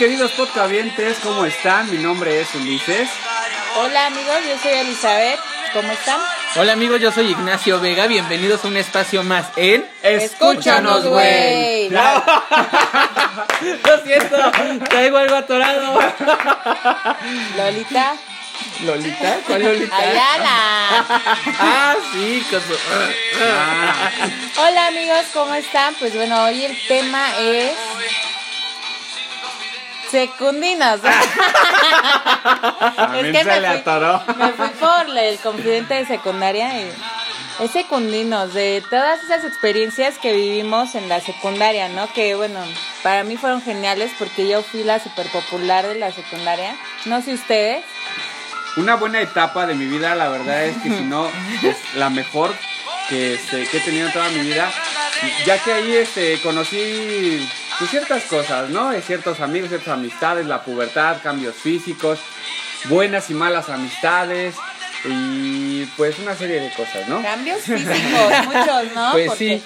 Queridos podcavientes, ¿cómo están? Mi nombre es Ulises. Hola amigos, yo soy Elizabeth. ¿Cómo están? Hola amigos, yo soy Ignacio Vega. Bienvenidos a un espacio más en Escúchanos, güey. Lo siento, traigo algo atorado. Lolita. ¿Lolita? ¿Cuál Lolita? Ayala. Ah, sí, con su- Hola amigos, ¿cómo están? Pues bueno, hoy el tema es secundinos. Es que se me le fui- atoró. Me fui por el confidente de secundaria y es secundinos, de todas esas experiencias que vivimos en la secundaria, ¿no? Que bueno, para mí fueron geniales porque yo fui la super popular de la secundaria. No sé ustedes. Una buena etapa de mi vida, la verdad es que si no, es la mejor que, este, que he tenido en toda mi vida. Ya que ahí este, conocí pues, ciertas cosas, ¿no? Eh, Ciertos amigos, ciertas amistades, la pubertad, cambios físicos, buenas y malas amistades y pues una serie de cosas, ¿no? Cambios físicos, muchos, ¿no? Pues sí.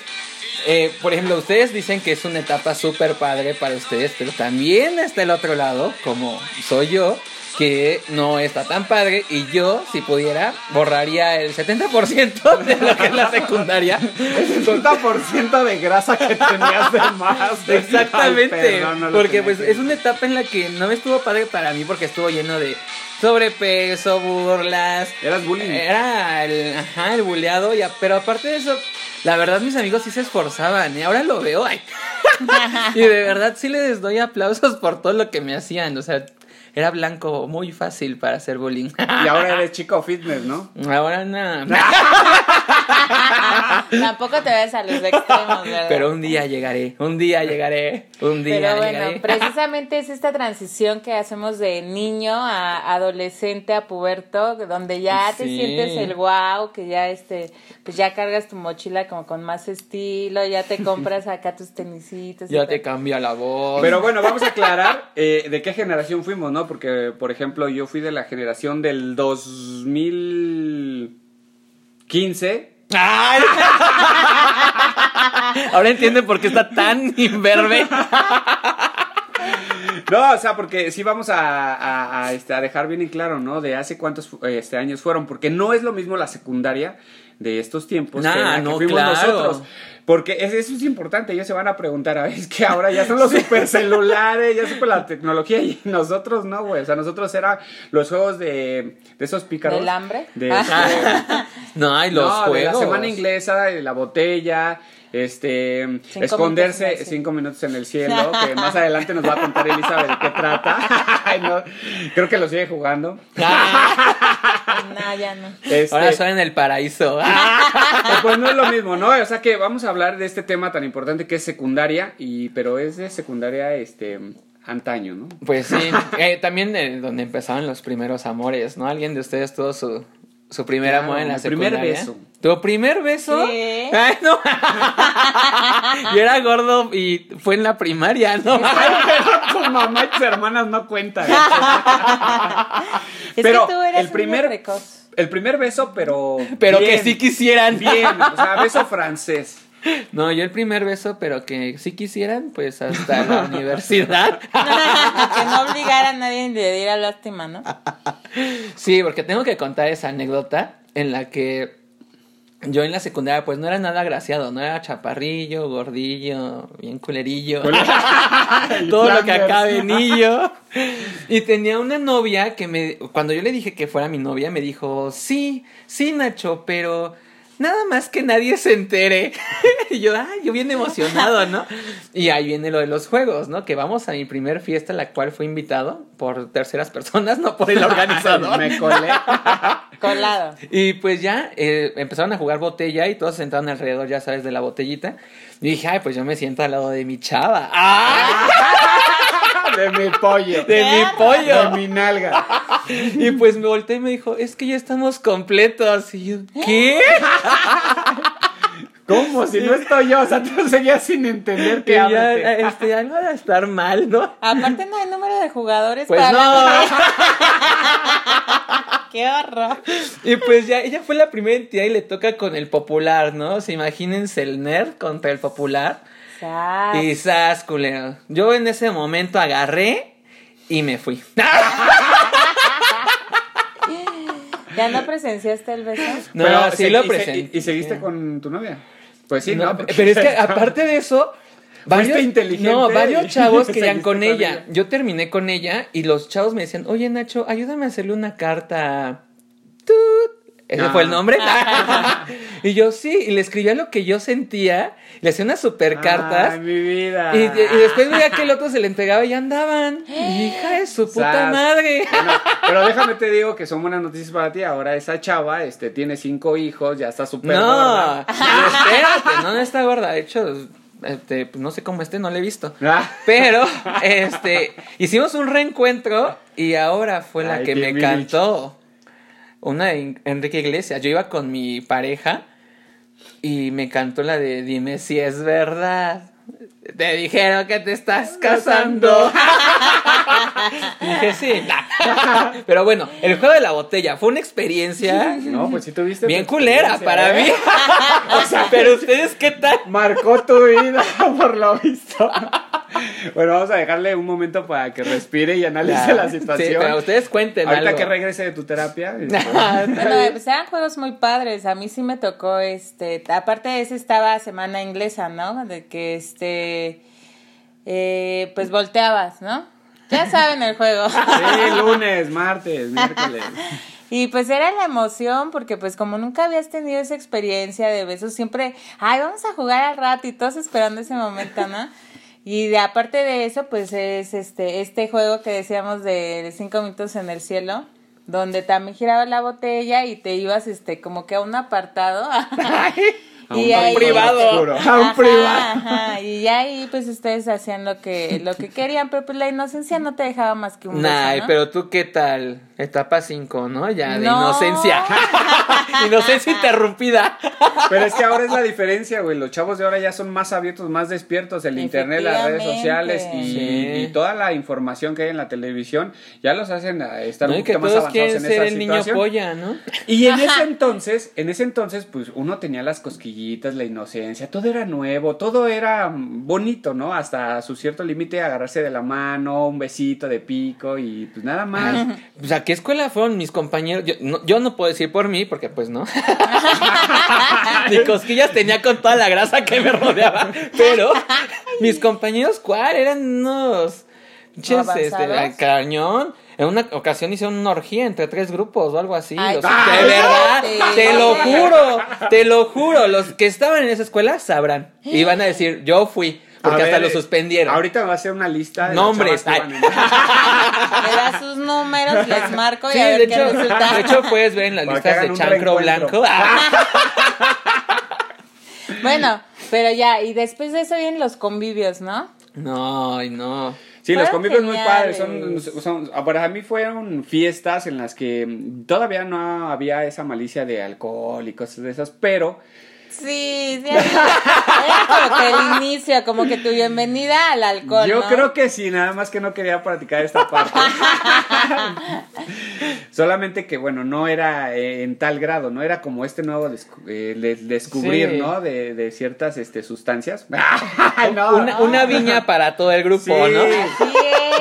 Eh, por ejemplo, ustedes dicen que es una etapa súper padre para ustedes, pero también está el otro lado, como soy yo, que no está tan padre y yo, si pudiera, borraría el 70% de lo que es la secundaria. El 60% de grasa que tenías de más. Exactamente, Ay, perdón, no lo porque pues que es una etapa en la que no estuvo padre para mí porque estuvo lleno de sobrepeso, burlas. Eras bullying. Era el, ajá, el buleado, y a- pero aparte de eso, la verdad mis amigos sí se esforzaban y ahora lo veo. ay. y de verdad sí les doy aplausos por todo lo que me hacían, o sea, era blanco muy fácil para hacer bullying. Y ahora eres chico fitness, ¿no? ahora nada. Tampoco te ves a los extremos, ¿verdad? Pero un día llegaré, un día llegaré, un día Pero bueno, llegaré. precisamente es esta transición que hacemos de niño a adolescente a puberto, donde ya te sientes el wow, que ya este, pues ya cargas tu mochila como con más estilo, ya te compras acá tus tenisitos. Ya te cambia la voz. Pero bueno, vamos a aclarar eh, de qué generación fuimos, ¿no? Porque, por ejemplo, yo fui de la generación del 2015. ¡Ay! Ahora entienden por qué está tan imberbe. No, o sea, porque sí vamos a, a- a, este, a dejar bien en claro, ¿no? De hace cuántos este, años fueron. Porque no es lo mismo la secundaria de estos tiempos Nah, que la que no, fuimos claro. nosotros. Porque es- eso es importante. Ellos se van a preguntar, a ver, es que ahora ya son los supercelulares, ya super la tecnología y nosotros no, güey. O sea, nosotros era los juegos de, de esos pícaros. ¿Del hambre? De, Ah. No, hay los no, de juegos. la semana inglesa, de la botella, este, Cinco esconderse minutos cinco minutos en el cielo, que más adelante nos va a contar Elizabeth de qué trata. Ay, no, creo que lo sigue jugando. Ah, No, ya no. Este, ahora soy en el paraíso. eh, pues no es lo mismo, ¿no? O sea que vamos a hablar de este tema tan importante que es secundaria, y pero es de secundaria, este, antaño, ¿no? Pues sí, eh, también de donde empezaban los primeros amores, ¿no? ¿Alguien de ustedes tuvo su, su primer Claro, amor en la primer beso. ¿Tu primer beso? Sí. Ay, no. Yo era gordo y fue en la primaria, ¿no? Tu mamá y tus hermanas no cuentan. Es Pero que tú eras el primer- precoz. El primer beso, pero. Pero que sí quisieran. Bien, o sea, beso francés. No, yo el primer beso, pero que sí quisieran, pues hasta la universidad. que no obligara a nadie ni le diera lástima, ¿no? Sí, porque tengo que contar esa anécdota en la que yo en la secundaria pues no era nada agraciado, no era chaparrillo, gordillo, bien culerillo, todo lo que acá venillo. Y tenía una novia que me, cuando yo le dije que fuera mi novia, me dijo, sí, sí Nacho, pero nada más que nadie se entere. y yo, ay, yo bien emocionado, ¿no? Y ahí viene lo de los juegos, ¿no? Que vamos a mi primer fiesta, a la cual fui invitado por terceras personas, no por el organizador. Me colé. Colado. Y pues ya eh, empezaron a jugar botella y todos se sentaron alrededor, ya sabes, de la botellita. Y dije, ay, pues yo me siento al lado de mi chava. ¡Ah! De mi pollo. De mi De pollo. mi nalga. Y pues me volteé y me dijo, es que ya estamos completos. Y yo, ¿qué? ¿Cómo? Si no estoy yo, o sea, tú seguías sin entender Que que ya, este, algo va a estar mal, ¿no? Aparte no hay número de jugadores Pues para no. la- ¡Qué horror! Y pues ya, ella fue la primera entidad y le toca con el popular, ¿no? O sea, imagínense el nerd contra el popular. Sas. Y sas, culero. Yo en ese momento agarré y me fui. ¿Ya no presenciaste el beso? No, Pero sí se- lo presenté. ¿Y, y seguiste con tu novia? Pues sí, No, ¿no? pero es que aparte de eso, varios, inteligente no, varios chavos querían con ella. ella. Yo terminé con ella y los chavos me decían, oye Nacho, ayúdame a hacerle una carta. Tut. Ese Ah. fue el nombre. y yo sí, y le escribía lo que yo sentía, le hacía unas super cartas. Ay, mi vida. Y, y después veía que el otro se le entregaba y ya andaban. Hija de su puta Sas. madre. Bueno, pero déjame te digo que son buenas noticias para ti. Ahora esa chava este, tiene cinco hijos, ya está súper No, gorda. espérate, no, no está gorda. De hecho, este, pues no sé cómo esté, no la he visto. Ah. Pero, este, hicimos un reencuentro y ahora fue la Ay, que me mini. Una de Enrique Iglesias. Yo iba con mi pareja y me cantó la de Dime si es verdad. Te dijeron que te estás casando. Y dije sí. Pero bueno, el juego de la botella fue una experiencia No, pues sí tuviste. bien culera para ¿eh? mí. O sea, pero ustedes qué tal? Marcó tu vida, por lo visto. Bueno, vamos a dejarle un momento para que respire y analice la situación. Sí, pero ustedes cuenten Ahorita algo. que regrese de tu terapia. este, Bueno, pues eran juegos muy padres. A mí sí me tocó, este, aparte de ese estaba semana inglesa, ¿no? De que, este, eh, pues volteabas, ¿no? Ya saben el juego. Sí, lunes, martes, miércoles. Y pues era la emoción, porque pues como nunca habías tenido esa experiencia de besos, siempre, ay, vamos a jugar al rato y todos esperando ese momento, ¿no? Y de, aparte de eso, pues es este, este juego que decíamos de cinco minutos en el cielo, donde también giraba la botella y te ibas este como que a un apartado. A un Y ahí- privado. A un Ajá, privado. ajá, y ya ahí pues ustedes hacían lo que, lo que querían, pero pues la inocencia no te dejaba más que un beso, Nah, ¿no? pero tú qué tal? Etapa 5, ¿no? Ya de No. inocencia. inocencia interrumpida. Pero es que ahora es la diferencia, güey. Los chavos de ahora ya son más abiertos, más despiertos. El internet, las redes sociales y, Sí. y toda la información que hay en la televisión ya los hacen a estar No, un poquito más avanzados en ser esa el niño situación. polla, ¿no? Y en ese entonces, en ese entonces, pues uno tenía las cosquillitas, la inocencia, todo era nuevo, todo era mm, bonito, ¿no? Hasta su cierto límite, agarrarse de la mano, un besito de pico y pues nada más. Pues a qué escuela fueron mis compañeros. Yo no, yo no puedo decir por mí, porque pues no. Ni cosquillas tenía con toda la grasa que me rodeaba. Pero mis compañeros, ¿cuál? Eran unos. pinches, este, ¿Avanzados? cañón. En una ocasión hicieron una orgía entre tres grupos o algo así. Ay, Los- ¡Ah! de verdad, te lo juro, te lo juro. Los que estaban en esa escuela sabrán. Y van a decir, yo fui. Porque A hasta ver, lo suspendieron. Ahorita va a ser una lista de Nombres. Me das sus números, les marco y Sí, a ver de qué hecho, resulta. de hecho puedes ver en las Para listas de chancro blanco. Bueno, pero ya, y después de eso vienen los convivios, ¿no? No, ay, no. Sí, los Fueron convivios muy padres. Son, geniales. son- para mí fueron fiestas en las que todavía no había esa malicia de alcohol y cosas de esas, pero Sí, sí. Era como que el inicio, como que tu bienvenida al alcohol. yo ¿no? creo que sí, nada más que no quería practicar esta parte. Solamente que, bueno, no era eh, en tal grado, no era como este nuevo descu- eh, de- descubrir, Sí. ¿no? De, de ciertas este, sustancias. no, Una, una viña para todo el grupo, Sí. ¿no?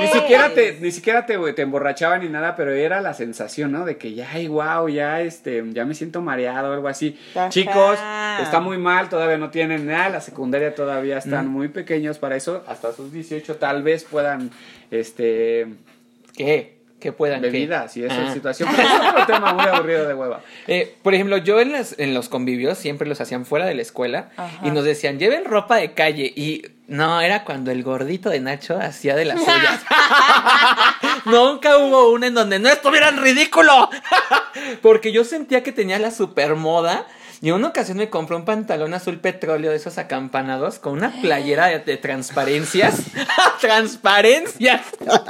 Ni siquiera te, ni siquiera te, te emborrachaban ni nada, pero era la sensación, ¿no? De que ya, ay, wow, ya, este, ya me siento mareado o algo así. Ajá. Chicos, está muy mal, todavía no tienen nada, la secundaria todavía están Mm. muy pequeños para eso, hasta sus 18 tal vez puedan, este, ¿Qué? ¿Qué puedan qué? bebidas y esa Ah. situación. Pero es otro tema muy aburrido de hueva. Eh, por ejemplo, yo en, las, en los convivios siempre los hacían fuera de la escuela Ajá. y nos decían, lleven ropa de calle. Y no, era cuando el gordito de Nacho hacía de las suyas. Nunca hubo una en donde no estuvieran ridículo. Porque yo sentía que tenía la super moda Y en una ocasión me compré un pantalón azul petróleo de esos acampanados con una playera de, de transparencias. ¡Transparencias!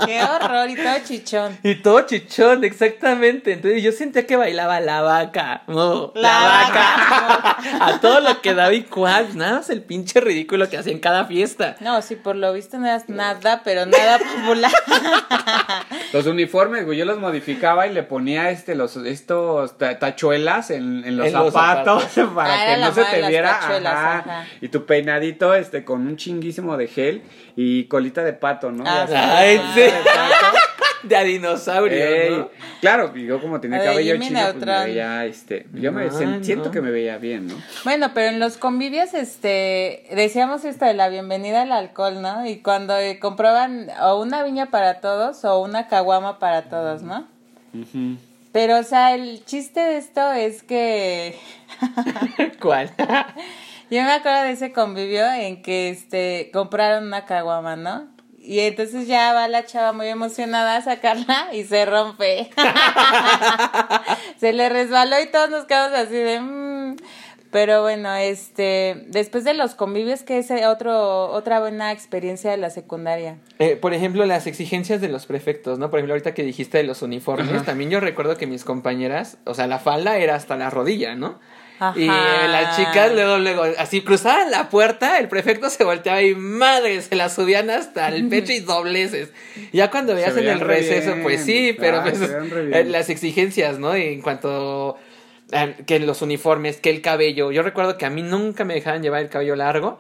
Qué horror y todo chichón. Y todo chichón, exactamente. Entonces yo sentía que bailaba la vaca. oh, la, La vaca. A todo lo que daba y cual. Nada más el pinche ridículo que hacía en cada fiesta. No, sí, por lo visto no eras nada, pero nada popular. Los uniformes, güey, yo los modificaba y le ponía este los estos ta- tachuelas en, en los En los zapatos para Ah, que no se te viera. ajá. ajá. Y tu peinadito este con un chinguísimo de gel y colita de pato, ¿no? Ah, Ay, sí. de pato. De a dinosaurio, Ey, ¿no? Claro, yo como tenía de cabello chino, pues me veía, este, yo me siento que me veía bien, ¿no? Bueno, pero en los convivios, este, decíamos esto de la bienvenida al alcohol, ¿no? Y cuando eh, compraban o una viña para todos o una caguama para todos, ¿no? Ujú. Pero, o sea, el chiste de esto es que ¿Cuál? yo me acuerdo de ese convivio en que, este, compraron una caguama, ¿no? Y entonces ya va la chava muy emocionada a sacarla y se rompe. se le resbaló y todos nos quedamos así de... "Mm". Pero bueno, este, después de los convivios, que es otro, otra buena experiencia de la secundaria. Eh, por ejemplo, las exigencias de los prefectos, ¿no? Por ejemplo, ahorita que dijiste de los uniformes, Ajá. también yo recuerdo que mis compañeras, o sea, la falda era hasta la rodilla, ¿no? Ajá. Y las chicas luego, luego, así cruzaban la puerta, el prefecto se volteaba y madre, se la subían hasta el pecho y dobleces. Ya cuando veías en el re receso, bien. pues sí, pero Ay, pues, eh, las exigencias, ¿no? En cuanto a que los uniformes, que el cabello. Yo recuerdo que a mí nunca me dejaban llevar el cabello largo.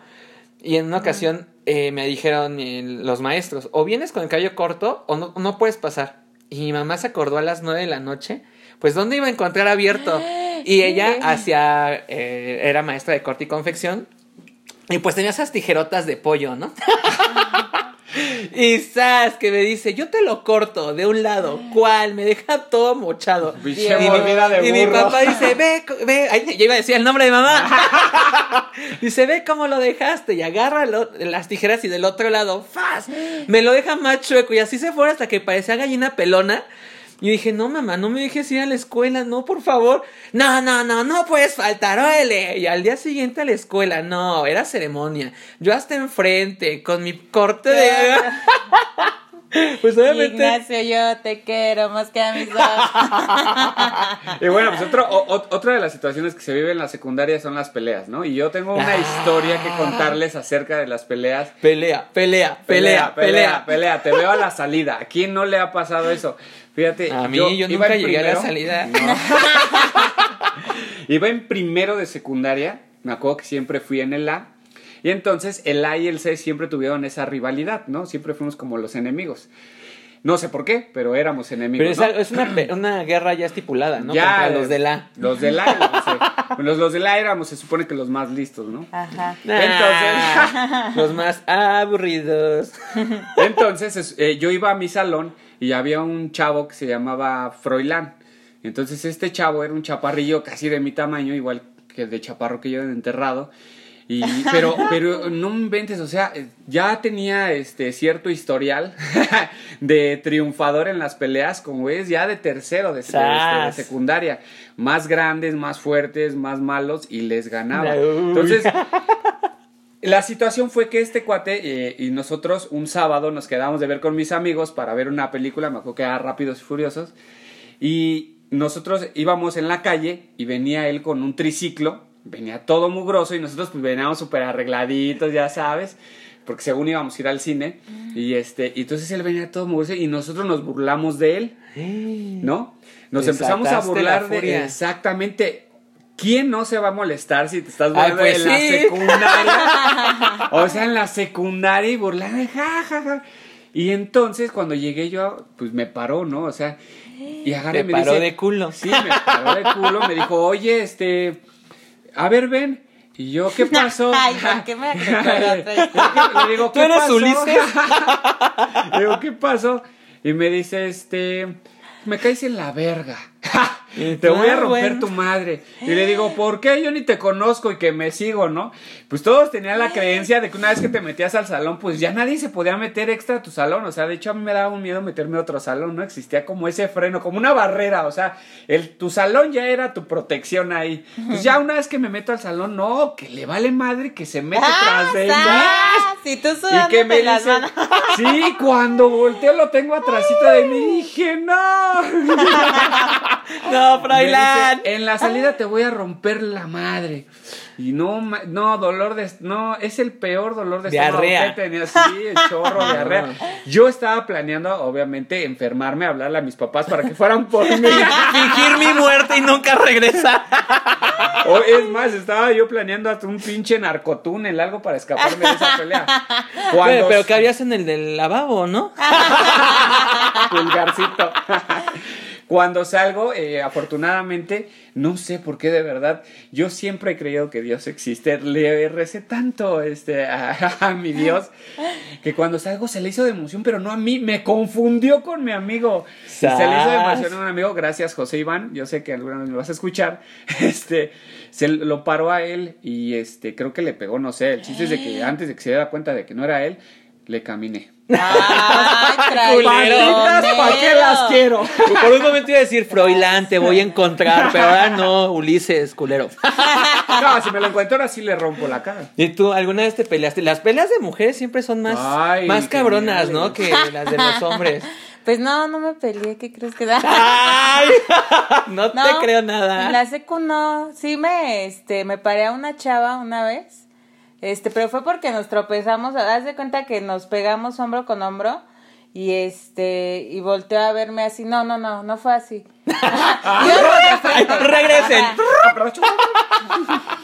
Y en una ocasión eh, me dijeron eh, los maestros, o vienes con el cabello corto o no, no puedes pasar. Y mi mamá se acordó a las nueve de la noche, pues ¿dónde iba a encontrar abierto? Y ella hacia, eh, era maestra de corte y confección, y pues tenía esas tijerotas de pollo, ¿no? y Sas que me dice, yo te lo corto de un lado, ¿cuál? Me deja todo mochado. De Y mi papá dice, ve, ve, ay, yo iba a decir el nombre de mamá. dice, ve cómo lo dejaste y agarra lo- las tijeras y del otro lado, ¡faz! Me lo deja más chueco y así se fue hasta que parecía gallina pelona. Y dije, no, mamá, no me dejes ir a la escuela, no, por favor. No, no, no, no puedes faltar, órale. Y al día siguiente a la escuela, no, era ceremonia. Yo hasta enfrente, con mi corte de... pues obviamente... Ignacio, yo te quiero más que a mis ojos. Y bueno, pues otro, o- o- otra de las situaciones que se vive en la secundaria son las peleas, ¿no? Y yo tengo una Ah. historia que contarles acerca de las peleas. Pelea, pelea, pelea, pelea. pelea. Te veo a la salida. ¿A quién no le ha pasado eso? Fíjate. A mí, yo, iba nunca en llegué a la primero- salida. No. iba en primero de secundaria. Me acuerdo que siempre fui en el A. Y entonces el A y el C siempre tuvieron esa rivalidad, ¿no? Siempre fuimos como los enemigos. No sé por qué, pero éramos enemigos. Pero es, ¿no? algo- es una, guerra ya estipulada, ¿no? Ya, Contra los de la. Los de la. Los, de- los, los de la éramos, se supone que los más listos, ¿no? Ajá. Entonces. los más aburridos. Entonces, es- eh, yo iba a mi salón y había un chavo que se llamaba Froilán. Entonces, este chavo era un chaparrillo casi de mi tamaño, igual que de chaparro que yo de enterrado. Y, pero, pero no me inventes, o sea, ya tenía este cierto historial de triunfador en las peleas, como es ya de tercero de, de- este, de secundaria. Más grandes, más fuertes, más malos y les ganaba. Entonces, la situación fue que este cuate eh, y nosotros un sábado nos quedamos de ver con mis amigos para ver una película, me acuerdo que era Rápidos y Furiosos, y nosotros íbamos en la calle y venía él con un triciclo, venía todo mugroso y nosotros pues veníamos súper arregladitos, ya sabes, porque según íbamos a ir al cine, y este, y entonces él venía todo mugroso y nosotros nos burlamos de él, ¿no? Nos empezamos a burlar la de exactamente. ¿Quién no se va a molestar si te estás burlando pues en la secundaria? o sea, en la secundaria y burlar, ja, ja, ja. Y entonces cuando llegué yo, pues me paró, ¿no? O sea, y agarré me paró dice, de culo. Sí, me paró de culo, me dijo, oye, este, a ver, ven. Y yo, ¿qué pasó? Ay, ¿por qué me? Le digo, ¿Tú ¿qué eres pasó? Ulises? Le digo, ¿qué pasó? Y me dice, este, me caes en la verga. Te voy a Ah, romper bueno. tu madre. Y le digo, ¿por qué? Yo ni te conozco y que me sigo, ¿no? Pues todos tenían la creencia de que una vez que te metías al salón, pues ya nadie se podía meter extra a tu salón. O sea, de hecho a mí me daba un miedo meterme a otro salón, ¿no? Existía como ese freno, como una barrera. O sea, el, tu salón ya era tu protección ahí. Pues ya una vez que me meto al salón, no, que le vale madre que se mete tras de. ¡Ah! Si tú Y que me las dice, manos. sí, cuando volteo lo tengo atrásito de mí, dije, no. No, Froilán. en la salida te voy a romper la madre. Y no, no, dolor de, no, es el peor dolor de Diarrea. que he tenido, sí, el chorro, diarrea. Yo estaba planeando, obviamente, enfermarme, hablarle a mis papás para que fueran por mí. Fingir mi muerte y nunca regresar. O es más, estaba yo planeando hasta un pinche narcotúnel, algo para escaparme de esa pelea. Cuando Pero, pero cabías en el del lavabo, ¿no? pulgarcito. Cuando salgo, eh, afortunadamente, no sé por qué de verdad, yo siempre he creído que Dios existe. Le recé tanto este, a, a mi Dios que cuando salgo se le hizo de emoción, pero no a mí, me confundió con mi amigo. Se le hizo de emoción a un amigo, gracias José Iván, yo sé que alguna vez me vas a escuchar. Este, se lo paró a él y este, creo que le pegó, no sé. El chiste es de que antes de que se diera cuenta de que no era él, le caminé. Ay, Malditas, ¿para qué las quiero? Por un momento iba a decir, Froilán, te voy a encontrar, pero ahora no, Ulises, culero. No, si me lo encuentro ahora sí le rompo la cara. ¿Y tú alguna vez te peleaste? Las peleas de mujeres siempre son más, Ay, más cabronas. ¿no? Que las de los hombres. Pues no, no me peleé, ¿qué crees que da? ¡Ay! No te No, creo En nada. la secu no, sí me, este, me paré a una chava una vez, este, pero fue porque nos tropezamos, haz de cuenta que nos pegamos hombro con hombro y este, y volteó a verme así, no, no, no, no fue así. Frente. Regresen.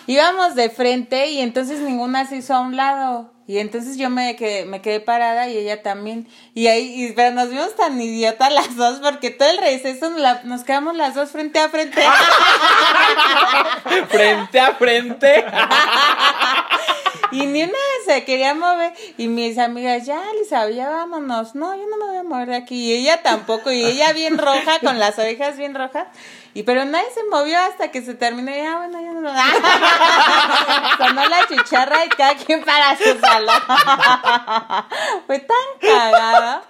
Íbamos de frente y entonces ninguna se hizo a un lado. Y entonces yo me quedé, me quedé parada y ella también. Y ahí, y- pero nos vimos tan idiotas las dos porque todo el receso nos, la- nos quedamos las dos frente a frente. Frente a frente. y ni una se quería mover. Y mis amigas, ya, Lisa, ya vámonos. No, yo no me voy a mover de aquí. Y ella tampoco. Y ella bien roja, con las orejas bien rojas. Y pero nadie se movió hasta que se terminó. Y ya, bueno, ya no. Sonó la chicharra y cada quien para su salón. Fue tan cagada.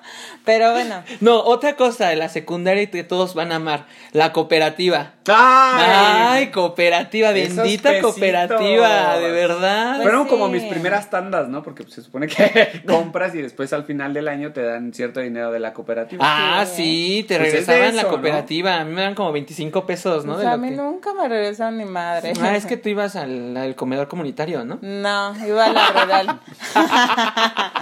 Pero bueno. No, otra cosa de la secundaria y que todos van a amar, la cooperativa. ¡Ay! Ay, cooperativa, bendita pesitos. cooperativa, de verdad. Pues Fueron sí. como mis primeras tandas, ¿no? Porque pues, se supone que compras y después al final del año te dan cierto dinero de la cooperativa. Ah, Sí. sí, te Pues es regresaban la cooperativa. A mí me dan como 25 pesos, ¿no? pues De a lo mí que- nunca me regresaron ni madre. Ah, es que tú ibas al, al comedor comunitario, ¿no? No, iba a la rural.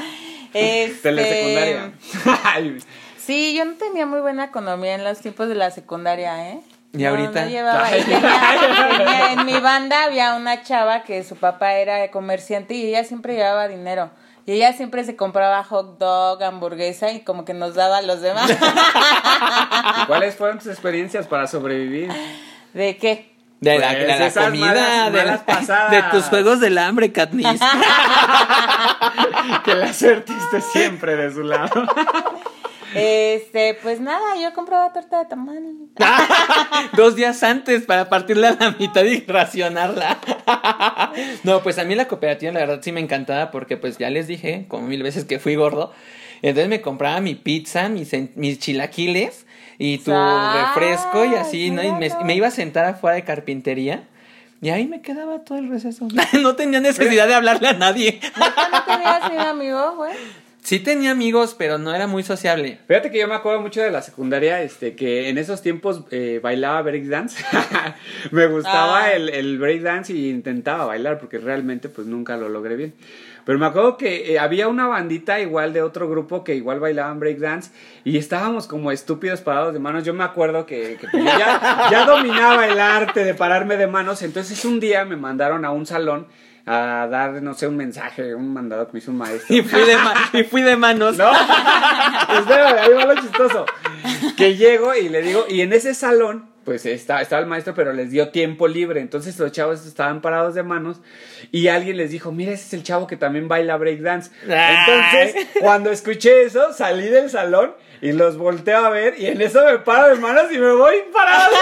Este, Telesecundaria. Sí, yo no tenía muy buena economía en los tiempos de la secundaria, ¿eh? ¿Y No, ahorita? no llevaba- tenía- tenía- en mi banda había una chava que su papá era comerciante y ella siempre llevaba dinero. Y ella siempre se compraba hot dog, hamburguesa y como que nos daba a los demás. ¿y ¿Cuáles fueron tus experiencias para sobrevivir? ¿De qué? De la, Pues, de la comida, malas- de, la- malas pasadas. de tus juegos del hambre, Katniss. que la suerte esté siempre de su lado. Este, pues nada, yo compraba torta de tamal. Dos días antes para partirla a la mitad y racionarla. no, pues a mí la cooperativa la verdad sí me encantaba porque pues ya les dije como mil veces que fui gordo. Entonces me compraba mi pizza, mis, mis chilaquiles y tu refresco y así, ¿no? Y me, iba a sentar afuera de carpintería. Y ahí me quedaba todo el receso. no tenía necesidad de hablarle a nadie. ¿Neta no tenías ni un amigo, güey? Sí tenía amigos, pero no era muy sociable. Fíjate que yo me acuerdo mucho de la secundaria, este, que en esos tiempos eh, bailaba breakdance. me gustaba Ah. el, el breakdance y intentaba bailar porque realmente pues nunca lo logré bien. Pero me acuerdo que eh, había una bandita igual de otro grupo que igual bailaban breakdance y estábamos como estúpidos parados de manos. Yo me acuerdo que, que, pues, ya dominaba el arte de pararme de manos. Entonces un día me mandaron a un salón a dar, no sé, un mensaje, un mandado que me hizo un maestro. Y fui de, ma- y fui de manos. No, espérame, ahí va lo chistoso. Que llego y le digo, y en ese salón, pues estaba, estaba el maestro, pero les dio tiempo libre. Entonces los chavos estaban parados de manos y alguien les dijo, mira, ese es el chavo que también baila breakdance. Entonces, cuando escuché eso, salí del salón y los volteo a ver y en eso me paro de manos y me voy parado.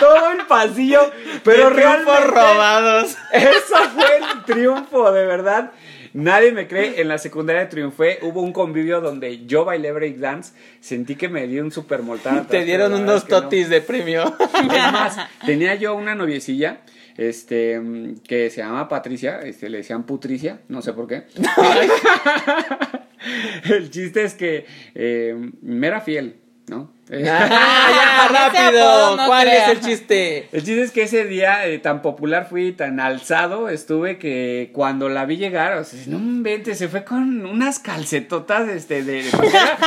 todo el pasillo, pero realmente robados. Eso fue el triunfo, de verdad. Nadie me cree, en la secundaria triunfé, hubo un convivio donde yo bailé breakdance, sentí que me dio un super mortal. Te dieron unos totis de premio. Es más, tenía yo una noviecilla, este, que se llama Patricia, este, le decían Putricia, no sé por qué. El chiste es que eh, me era fiel, ¿no? Ah, ya, rápido. ¿Cuál es el chiste? El chiste es que ese día eh, tan popular fui, tan alzado estuve que cuando la vi llegar, o sea, no vente, se fue con unas calcetotas, este, de, era,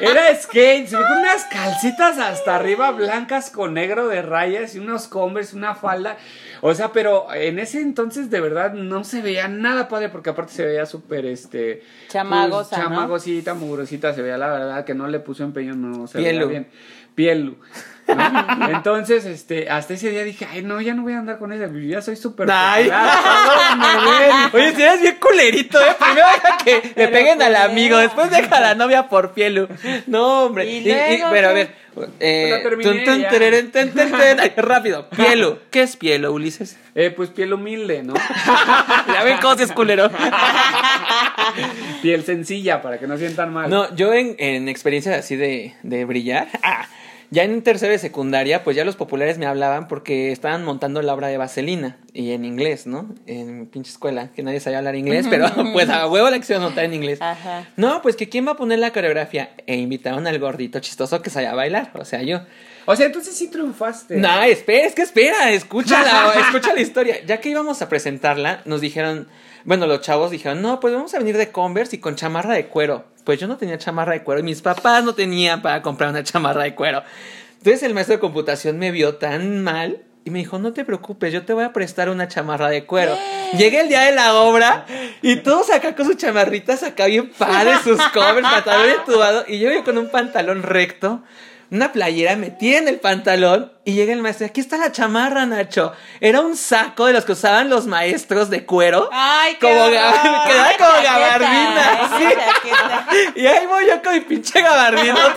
era, skate, se fue con unas calcetas hasta arriba blancas con negro de rayas y unos converse, una falda. O sea, pero en ese entonces de verdad no se veía nada padre porque aparte se veía súper, este... Chamagosa, pues, chamagosita, mugrosita, se veía la verdad que no le puso empeño, no se veía bien. Pielu. Entonces, este, hasta ese día dije, ay, no, ya no voy a andar con ella, ya soy súper Ay. Oye, si eres bien culerito, ¿eh? Primero deja que le peguen al amigo, después deja a la novia por Pielu. No, hombre. Y luego, pero a ver, eh, terminé tun, tun, ya. tereren, ten, ten, ten. Ay, rápido, Pielu. ¿Qué es Pielu, Ulises? Eh, pues piel humilde, ¿no? Ya ven cómo se es culero. piel sencilla, para que no sientan mal. No, yo en, en experiencias así de, de brillar, ah, ya en tercero de secundaria, pues ya los populares me hablaban porque estaban montando la obra de Vaselina y en inglés, ¿no? En mi pinche escuela, que nadie sabía hablar inglés, pero pues a huevo la quisieron montar en inglés. Ajá. No, pues que quién va a poner la coreografía e invitaron al gordito chistoso que sabía bailar, o sea, yo. O sea, entonces sí triunfaste. No, espera, es que espera, escucha la, escucha la historia. Ya que íbamos a presentarla, nos dijeron, bueno, los chavos dijeron, no, pues vamos a venir de Converse y con chamarra de cuero. Pues yo no tenía chamarra de cuero y mis papás no tenían para comprar una chamarra de cuero. Entonces el maestro de computación me vio tan mal y me dijo, no te preocupes, yo te voy a prestar una chamarra de cuero. Llegué el día de la obra y todos acá con sus chamarritas acá bien padres, sus covers, pantalón entubado y yo, yo con un pantalón recto una playera metida en el pantalón y llega el maestro. Aquí está la chamarra, Nacho. Era un saco de los que usaban los maestros de cuero. Ay, qué Como gab- quedaba como gabardina, chaqueta, sí. Y ahí voy yo con mi pinche gabardina.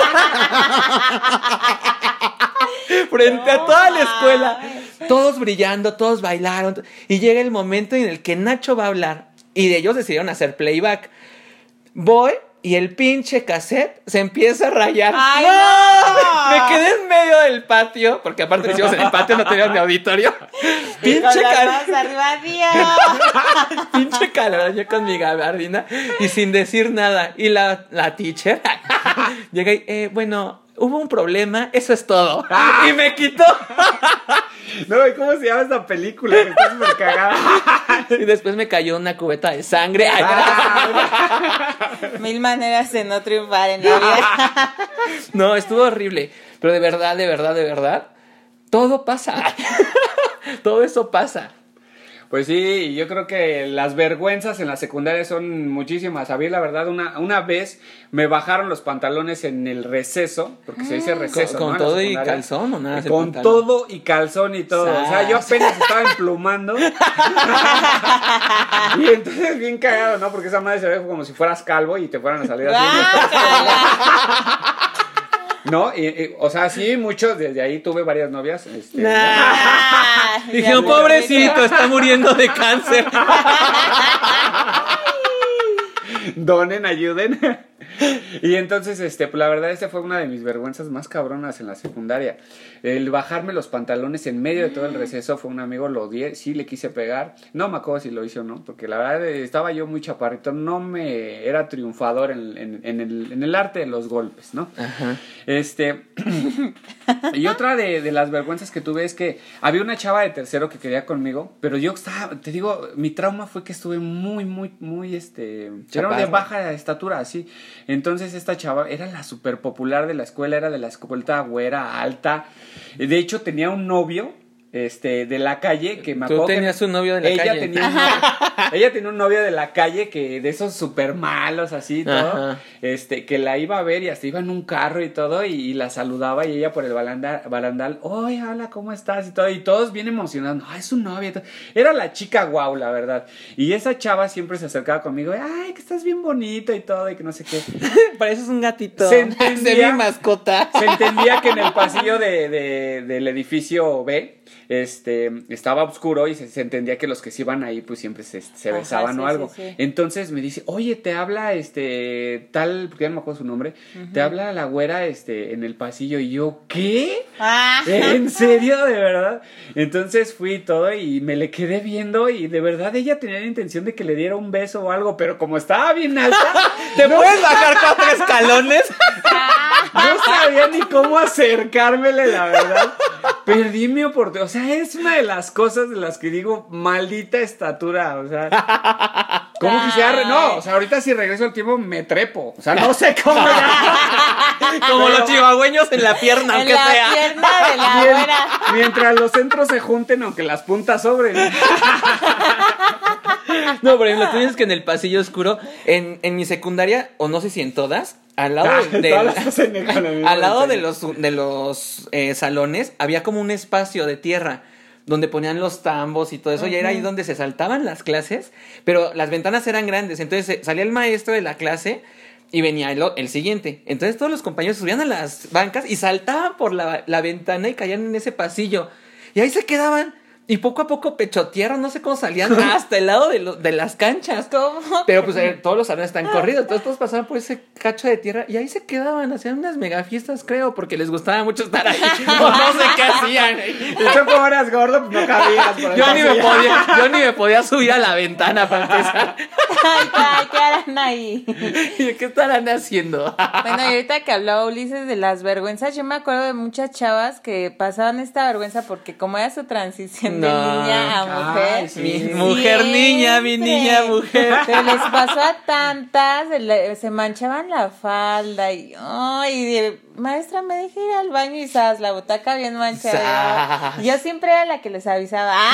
Frente a toda la escuela. Todos brillando, todos bailaron. Y llega el momento en el que Nacho va a hablar. Y de ellos decidieron hacer playback. Voy y el pinche cassette se empieza a rayar. ¡Ay, ¡No! Me quedé en medio del patio, porque aparte lo hicimos en el patio, no teníamos mi auditorio. Pinche Con las cal- manos arriba, Dios. pinche calor yo con mi gabardina y sin decir nada. Y la, la teacher llega y, eh, bueno, hubo un problema, eso es todo. Y me quitó. No, ¿y cómo se llama esta película? Que está súper cagada. Y después me cayó una cubeta de sangre. Ay, Mil maneras de no triunfar en la vida. No, estuvo horrible. Pero de verdad, de verdad, de verdad, todo pasa. Todo eso pasa. Pues sí, yo creo que las vergüenzas en la secundaria son muchísimas. A mí, la verdad, una, una vez me bajaron los pantalones en el receso, porque se dice receso. ¿Con- con todo y calzón o nada ese Con todo y calzón y todo. O sea, yo apenas estaba emplumando. y entonces, bien cagado, ¿no? Porque esa madre se ve como si fueras calvo y te fueran a salir así. ¿No? Y, y, o sea, sí, muchos, desde ahí tuve varias novias. Este, Ah, Dijeron, pobrecito, está muriendo de cáncer. donen, ayuden. y entonces, este, pues la verdad, esta fue una de mis vergüenzas más cabronas en la secundaria. El bajarme los pantalones en medio de todo el receso fue un amigo, lo odié, sí le quise pegar. No me acuerdo si lo hizo o no, porque la verdad eh, estaba yo muy chaparrito, no me era triunfador en, en- en el, en el arte de los golpes, ¿no? Ajá. Este. y otra de, de las vergüenzas que tuve es que había una chava de tercero que quería conmigo, pero yo estaba, te digo, mi trauma fue que estuve muy, muy, muy, este. Era de Chaparro. baja estatura, así. Entonces esta chava era la súper popular de la escuela, era de la escuela güera, alta. De hecho, tenía un novio este, de la calle que me Tú tenías un novio de la ella calle. Tenía un novio, ella tenía un novio de la calle que de esos súper malos así todo, Ajá. este, que la iba a ver y hasta iba en un carro y todo y, y la saludaba y ella por el barandal, barandal, oye, hola, ¿cómo estás? Y todo, y todos bien emocionados, ay, es su novia. y todo. Era la chica guau, la verdad. Y esa chava siempre se acercaba conmigo, ay, que estás bien bonito y todo y que no sé qué. Pareces un gatito. Se entendía- De mi mascota. Se entendía que en el pasillo de, de- del edificio B este, estaba oscuro y se, se entendía que los que se iban ahí pues siempre se, se Ajá, besaban sí, o algo. sí, sí. Entonces me dice, oye, te habla este tal, porque ya no me acuerdo su nombre, te habla la güera este, en el pasillo y yo, ¿qué? Ah. ¿En serio? ¿De verdad? Entonces fui y todo y me le quedé viendo y de verdad ella tenía la intención de que le diera un beso o algo, pero como estaba bien alta, ¿Te puedes bajar cuatro escalones? no sabía ni cómo acercármele, la verdad. Perdí mi oportunidad. O sea, es una de las cosas de las que digo, maldita estatura. O sea, ¿cómo quisiera? re- No, o sea, ahorita si regreso al tiempo me trepo. O sea, no sé cómo. Como Pero- los chihuahueños en la pierna, En aunque la sea. pierna de la Mien- güera. mientras los centros se junten, aunque las puntas sobren. No, por ejemplo, tú dices que en el pasillo oscuro, en, en mi secundaria, o no sé si en todas, al lado Ah, de, al lado de los, de los eh, salones había como un espacio de tierra donde ponían los tambos y todo eso, y era ahí donde se saltaban las clases, pero las ventanas eran grandes, entonces eh, salía el maestro de la clase y venía el, el siguiente. Entonces todos los compañeros subían a las bancas y saltaban por la, la ventana y caían en ese pasillo. Y ahí se quedaban. Y poco a poco pechotearon, no sé cómo salían hasta el lado de, lo- de las canchas. ¿Cómo? Pero pues eh, todos los salones están corridos, entonces todos pasaban por ese cacho de tierra y ahí se quedaban, hacían unas mega fiestas, creo, porque les gustaba mucho estar ahí. O no sé qué hacían. Y tú como eras gordo, pues no cabías. por Yo ni, me podía, yo ni me podía subir a la ventana para empezar. Ay, ay, ¿qué harán ahí? ¿Y ¿Qué estarán haciendo? Bueno, y ahorita que hablaba Ulises de las vergüenzas, yo me acuerdo de muchas chavas que pasaban esta vergüenza porque como era su transición de niña a mujer. Ay, sí. Mi mujer niña, mi niña mujer. Pero les pasó a tantas, se se manchaban la falda y, de- maestra, me dejé ir al baño y sabes, la butaca bien manchada. Yo siempre era la que les avisaba.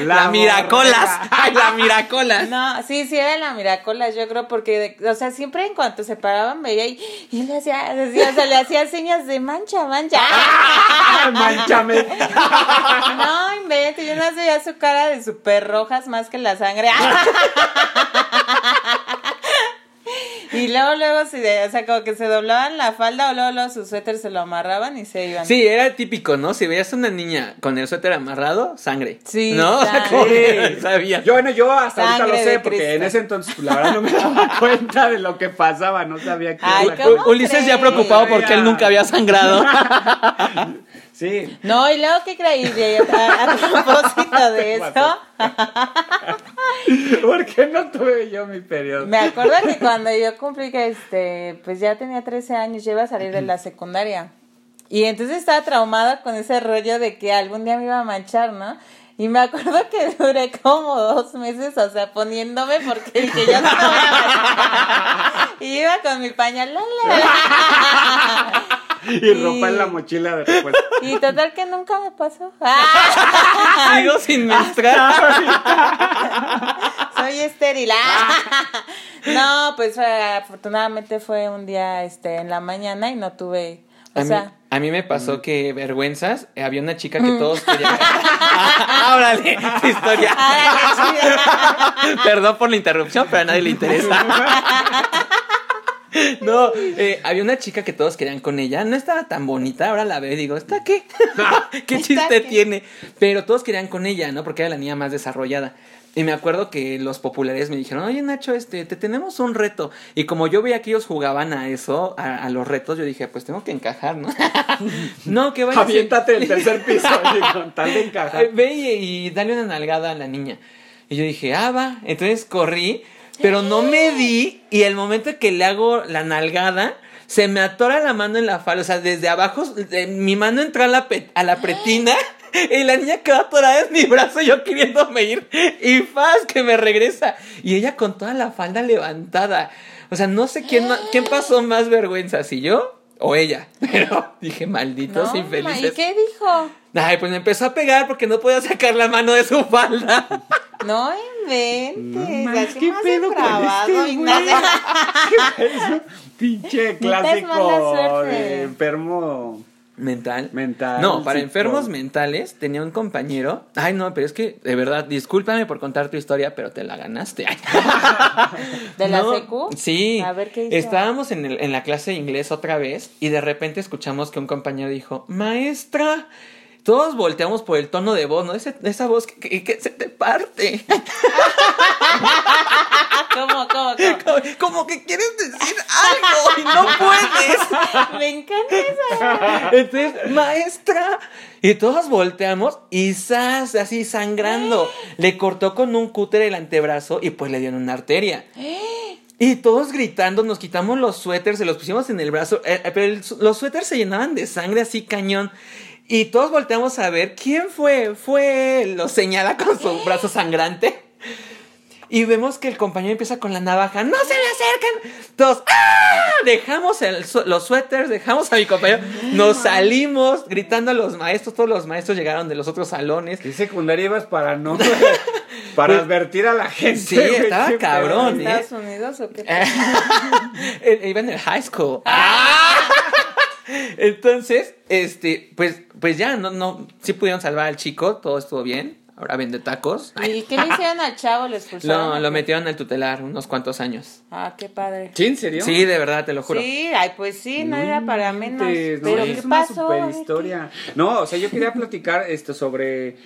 La, miracolas. Ay, la miracolas. No, sí, sí era la miracolas, yo creo, porque, o sea, siempre en cuanto se paraban veía y, y le hacía, decía, o sea, le hacía señas de mancha, mancha. Ah, Manchame. No, invente, yo no sé ya su cara de súper rojas más que la sangre. Y luego, luego, se, o sea, como que se doblaban la falda o luego, luego su suéter se lo amarraban y se iban. Sí, era típico, ¿no? Si veías a una niña con el suéter amarrado, sangre. Sí, ¿No? O sea, como Sí. que sabía. Yo, bueno, yo hasta ahorita lo sé, porque Cristo. en ese entonces, pues, la verdad, no me daba cuenta de lo que pasaba, no sabía qué Ay, era la ¿cómo Ulises ya crees? preocupado porque él nunca había sangrado. Sí. No, y luego, ¿qué creí? A, a propósito de eso, ¿Por qué no tuve yo mi periodo? me acuerdo que cuando yo cumplí que, este, pues ya tenía 13 años, yo iba a salir de la secundaria. Y entonces estaba traumada con ese rollo de que algún día me iba a manchar, ¿no? Y me acuerdo que duré como dos meses, o sea, poniéndome porque dije, yo no me voy a manchar. Y iba con mi pañal. la, la, la. Y ropa en la mochila de repuesto. Y total que nunca me pasó. ¡Ah! Sigo sin menstruar. Soy estéril. ¡Ah! No, pues fue- afortunadamente fue un día este en la mañana y no tuve, o A mí, sea, a mí me pasó que vergüenzas, eh, había una chica que todos querían. Ah, órale, tu historia. ah. Perdón por la interrupción, pero a nadie le interesa. No, eh, había una chica que todos querían con ella. No estaba tan bonita. Ahora la veo y digo, ¿está qué? ¿Qué ¿Está chiste qué? tiene? Pero todos querían con ella, ¿no? Porque era la niña más desarrollada. Y me acuerdo que los populares me dijeron, oye Nacho, este, te tenemos un reto. Y como yo veía que ellos jugaban a eso, a, a los retos, yo dije, pues tengo que encajar, ¿no? no, que vaya. Aviéntate del tercer piso y con tal de encajar. Ve y, y dale una nalgada a la niña. Y yo dije, ah, va. Entonces corrí, pero no me di. Y el momento que le hago la nalgada, se me atora la mano en la falda. O sea, desde abajo, de- mi mano entró a la, pe- a la pretina. Y la niña quedó atorada en mi brazo, yo queriéndome ir. Y faz que me regresa. Y ella con toda la falda levantada. O sea, no sé quién, quién pasó más vergüenza, si yo o ella. Pero dije, malditos No, infelices. ¿Y qué dijo? Ay, pues me empezó a pegar porque no podía sacar la mano de su falda. No inventes. No, así ¿qué más pedo con este güey? Ignacio. Pinche clásico de enfermo Mental. mental. No, para enfermos mentales tenía un compañero. Ay, no, pero es que, de verdad, discúlpame por contar tu historia, pero te la ganaste. Ay. ¿De la No, secu? Sí. A ver, ¿qué hizo? Estábamos en, el- en la clase de inglés otra vez y de repente escuchamos que un compañero dijo, maestra. Todos volteamos por el tono de voz, ¿no? Ese- esa voz que, que- que se te parte. ¿Cómo, cómo, cómo? como, como que quieres decir algo y no puedes. Me encanta esa. Entonces, maestra. Y todos volteamos y ¡zas! así sangrando. Le cortó con un cúter el antebrazo y pues le dio en una arteria. Y todos gritando, nos quitamos los suéteres, se los pusimos en el brazo. eh, eh, pero el los suéteres se llenaban de sangre así cañón. Y todos volteamos a ver quién fue. Fue él. Lo señala con su brazo sangrante. Y vemos que el compañero empieza con la navaja. ¡No se me acerquen! Todos, ¡ah! Dejamos el los suéteres, dejamos a mi compañero. Nos salimos gritando a los maestros. Todos los maestros llegaron de los otros salones. ¿Qué secundaria ibas para no? para advertir a la gente. Sí, güey, estaba cabrón. ¿eh? ¿Estados Unidos o qué? Él Iba en el high school. Entonces, este, pues, pues ya, no, no, sí pudieron salvar al chico, todo estuvo bien. Ahora vende tacos. ¿Y qué le hicieron al chavo? ¿Le expulsaron? Lo, lo metieron al tutelar unos cuantos años. Ah, qué padre. ¿Sí, en serio? Sí, de verdad, te lo juro. Sí, ay, pues sí, no era para menos. no, Pero es ¿qué una pasó? super historia. No, o sea, yo quería platicar esto sobre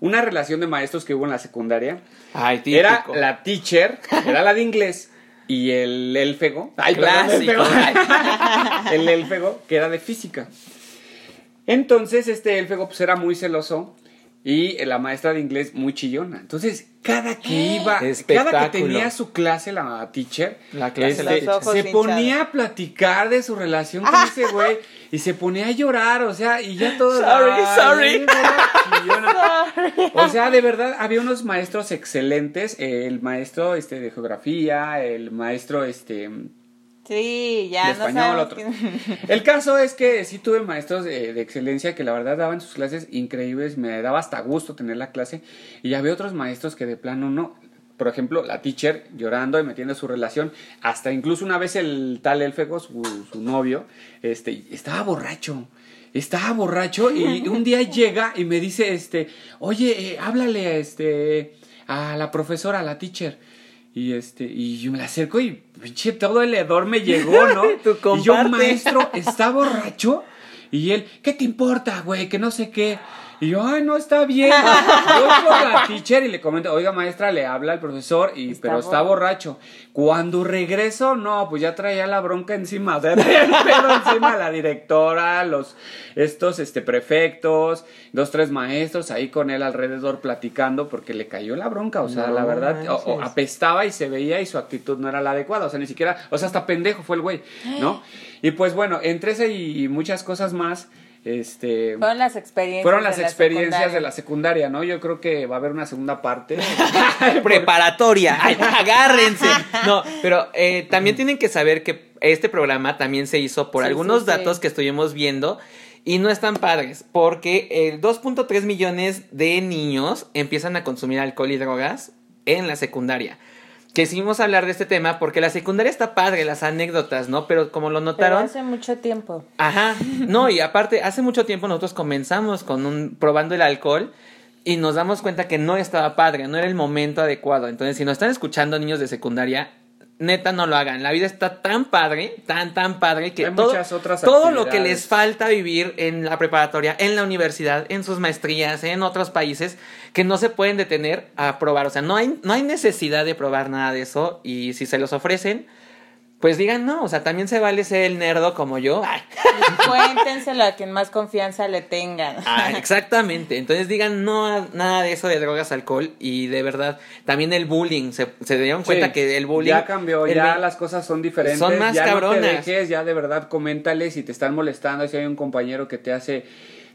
una relación de maestros que hubo en la secundaria. Ay, típico. Era la teacher, era la de inglés. Y el élfego, ay, perdón, Clásico. élfego. el élfego, que era de física. Entonces, este élfego pues era muy celoso y la maestra de inglés muy chillona. Entonces, cada que iba, cada que tenía su clase la teacher, La clase, este, se ponía a platicar de su relación con ese güey y se ponía a llorar, o sea, y ya todo Sorry, sorry. O sea, de verdad, había unos maestros excelentes, el maestro este de geografía, el maestro este Sí, ya de no español, otro. El caso es que sí tuve maestros de, de excelencia que la verdad daban sus clases increíbles, me daba hasta gusto tener la clase y había otros maestros que de plano no. Por ejemplo, la teacher llorando y metiendo su relación. Hasta incluso una vez el tal Elfego, su, su novio, este, estaba borracho. Estaba borracho y un día llega y me dice, este, oye, eh, háblale a, este, a la profesora, a la teacher. Y este, y yo me la acerco y pinche todo el hedor me llegó, ¿no? Y yo, maestro, está borracho. Y él, ¿qué te importa, güey? Que no sé qué. Y yo, ay, no está bien. Voy con la teacher y le comento, oiga, maestra, le habla al profesor, y, Está pero está borracho. Cuando regreso, no, pues ya traía la bronca encima. O sea, traía el encima la directora, los, estos, este, prefectos, dos, tres maestros ahí con él alrededor platicando porque le cayó la bronca. O sea, No la verdad, o- apestaba y se veía y su actitud no era la adecuada. O sea, ni siquiera, o sea, hasta pendejo fue el güey, ¿no? Y pues bueno, entre ese y muchas cosas más, este... Fueron las experiencias. Fueron las de la experiencias secundaria. de la secundaria, ¿no? Yo creo que va a haber una segunda parte. preparatoria. Ay, agárrense. No, pero eh, también tienen que saber que este programa también se hizo por Sí, algunos sí, sí. datos que estuvimos viendo y no están padres, porque eh, 2.3 millones de niños empiezan a consumir alcohol y drogas en la secundaria. Quisimos hablar de este tema porque la secundaria está padre, las anécdotas, ¿no? Pero como lo Pero notaron, hace mucho tiempo. Ajá, no, y aparte, hace mucho tiempo nosotros comenzamos con un probando el alcohol y nos damos cuenta que no estaba padre, no era el momento adecuado. Entonces, si nos están escuchando niños de secundaria, neta no lo hagan. La vida está tan padre, tan, tan padre que Hay todo, muchas otras todo lo que les falta vivir en la preparatoria, en la universidad, en sus maestrías, en otros países, que no se pueden detener a probar. O sea, no hay, no hay necesidad de probar nada de eso y si se los ofrecen, pues digan no. O sea, también se vale ser el nerdo como yo. Ay. Cuéntenselo a quien más confianza le tengan. Ah, exactamente. Entonces digan no a nada de eso de drogas, alcohol y de verdad también el bullying. Se, se dieron cuenta Sí, que el bullying Ya cambió, ya las cosas son diferentes. Son más ya No cabronas. te dejes, ya de verdad coméntales si te están molestando, si hay un compañero que te hace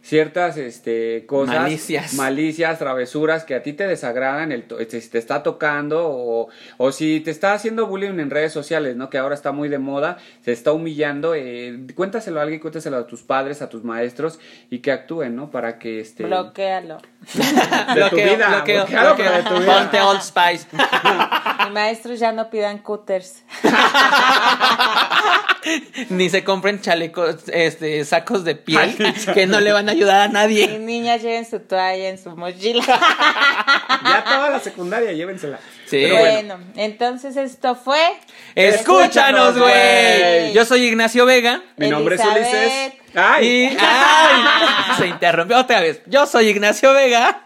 ciertas este, cosas, Malicias. malicias, travesuras que a ti te desagradan, el to- este, si te está tocando o, o si te está haciendo bullying en redes sociales, ¿no? Que ahora está muy de moda, se está humillando, eh, cuéntaselo a alguien, cuéntaselo a tus padres, a tus maestros y que actúen, ¿no? Para que este... Bloquéalo. de tu vida, bloqueo, bloquealo, bloqueo. pero de tu vida. Ponte Old Spice. Maestros ya no pidan cutters. Ni se compren chalecos, este, sacos de piel que no le van a ayudar a Y nadie. niñas lleven su toalla en su mochila. Ya toda la secundaria, llévensela. Sí. Pero bueno, entonces esto fue Escúchanos, güey. Yo soy Ignacio Vega. Mi nombre es. Ulises. ¡Ay! Y ¡ay! se interrumpió otra vez. Yo soy Ignacio Vega.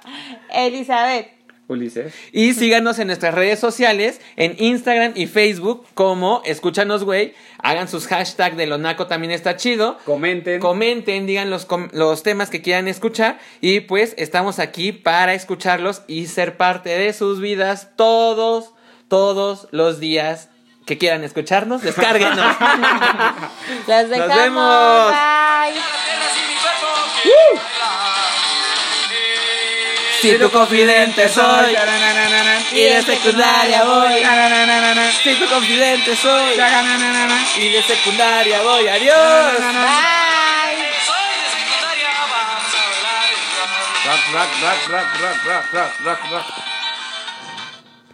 Elizabeth. Ulises. Y síganos en nuestras redes sociales, en Instagram y Facebook como Escúchanos, güey. Hagan sus hashtags de Lonaco, también está chido. Comenten. Comenten, digan los, com- los temas que quieran escuchar. Y pues estamos aquí para escucharlos y ser parte de sus vidas todos, todos los días que quieran escucharnos. Descárguenos. Los dejamos. vemos. Bye. Si tu confidente soy y de secundaria voy. Si tu confidente soy y de secundaria voy. Adiós. Bye. Soy de secundaria, vamos a bailar. Rock, rock, rock, rock, rock, rock, rock, rock, rock.